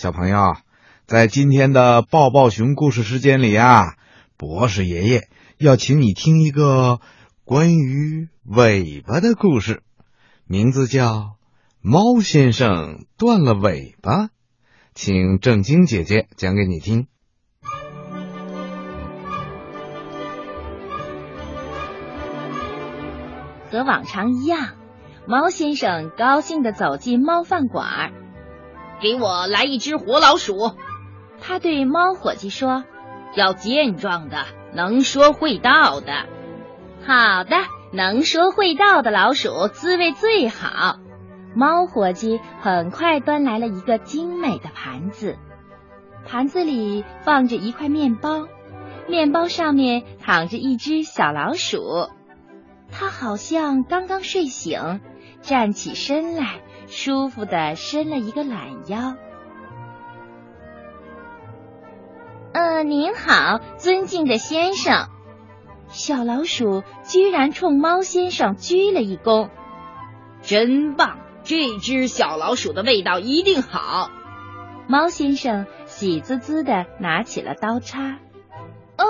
小朋友，在今天的抱抱熊故事时间里啊，博士爷爷要请你听一个关于尾巴的故事，名字叫《猫先生断了尾巴》，请正晶姐姐讲给你听。和往常一样，猫先生高兴地走进猫饭馆。给我来一只活老鼠，他对猫伙计说：“要健壮的，能说会道的。”好的，能说会道的老鼠滋味最好。猫伙计很快端来了一个精美的盘子，盘子里放着一块面包，面包上面躺着一只小老鼠，它好像刚刚睡醒，站起身来。舒服的伸了一个懒腰。呃，您好，尊敬的先生。小老鼠居然冲猫先生鞠了一躬。真棒，这只小老鼠的味道一定好。猫先生喜滋滋的拿起了刀叉。哦，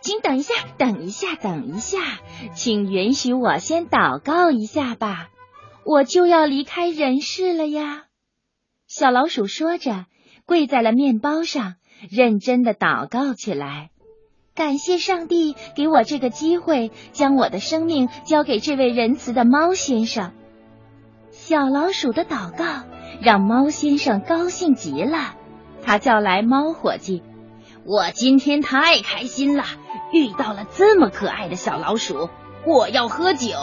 请等一下，等一下，等一下，请允许我先祷告一下吧。我就要离开人世了呀！小老鼠说着，跪在了面包上，认真的祷告起来。感谢上帝给我这个机会，将我的生命交给这位仁慈的猫先生。小老鼠的祷告让猫先生高兴极了，他叫来猫伙计：“我今天太开心了，遇到了这么可爱的小老鼠，我要喝酒。”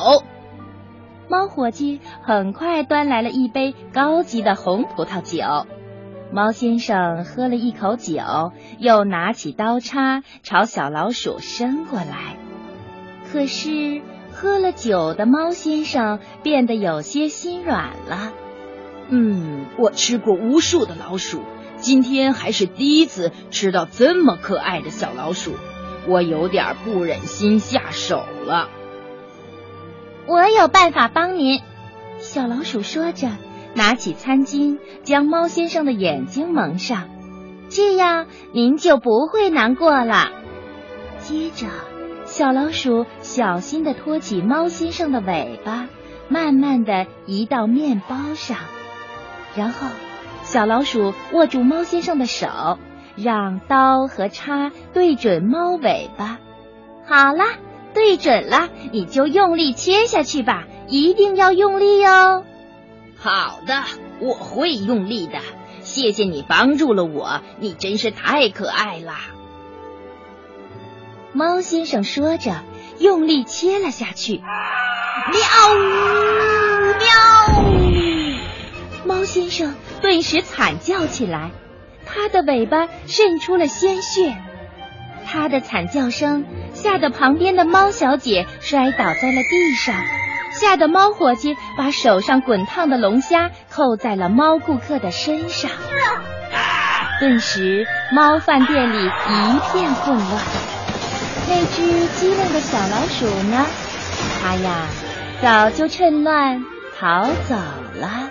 猫伙计很快端来了一杯高级的红葡萄酒，猫先生喝了一口酒，又拿起刀叉朝小老鼠伸过来。可是喝了酒的猫先生变得有些心软了。嗯，我吃过无数的老鼠，今天还是第一次吃到这么可爱的小老鼠，我有点不忍心下手了。我有办法帮您，小老鼠说着，拿起餐巾将猫先生的眼睛蒙上，这样您就不会难过了。接着，小老鼠小心的托起猫先生的尾巴，慢慢的移到面包上，然后，小老鼠握住猫先生的手，让刀和叉对准猫尾巴。好了。对准了，你就用力切下去吧，一定要用力哦。好的，我会用力的。谢谢你帮助了我，你真是太可爱了。猫先生说着，用力切了下去。喵喵！猫先生顿时惨叫起来，它的尾巴渗出了鲜血。他的惨叫声。吓得旁边的猫小姐摔倒在了地上，吓得猫伙计把手上滚烫的龙虾扣在了猫顾客的身上。顿时，猫饭店里一片混乱。那只机灵的小老鼠呢？它呀，早就趁乱逃走了。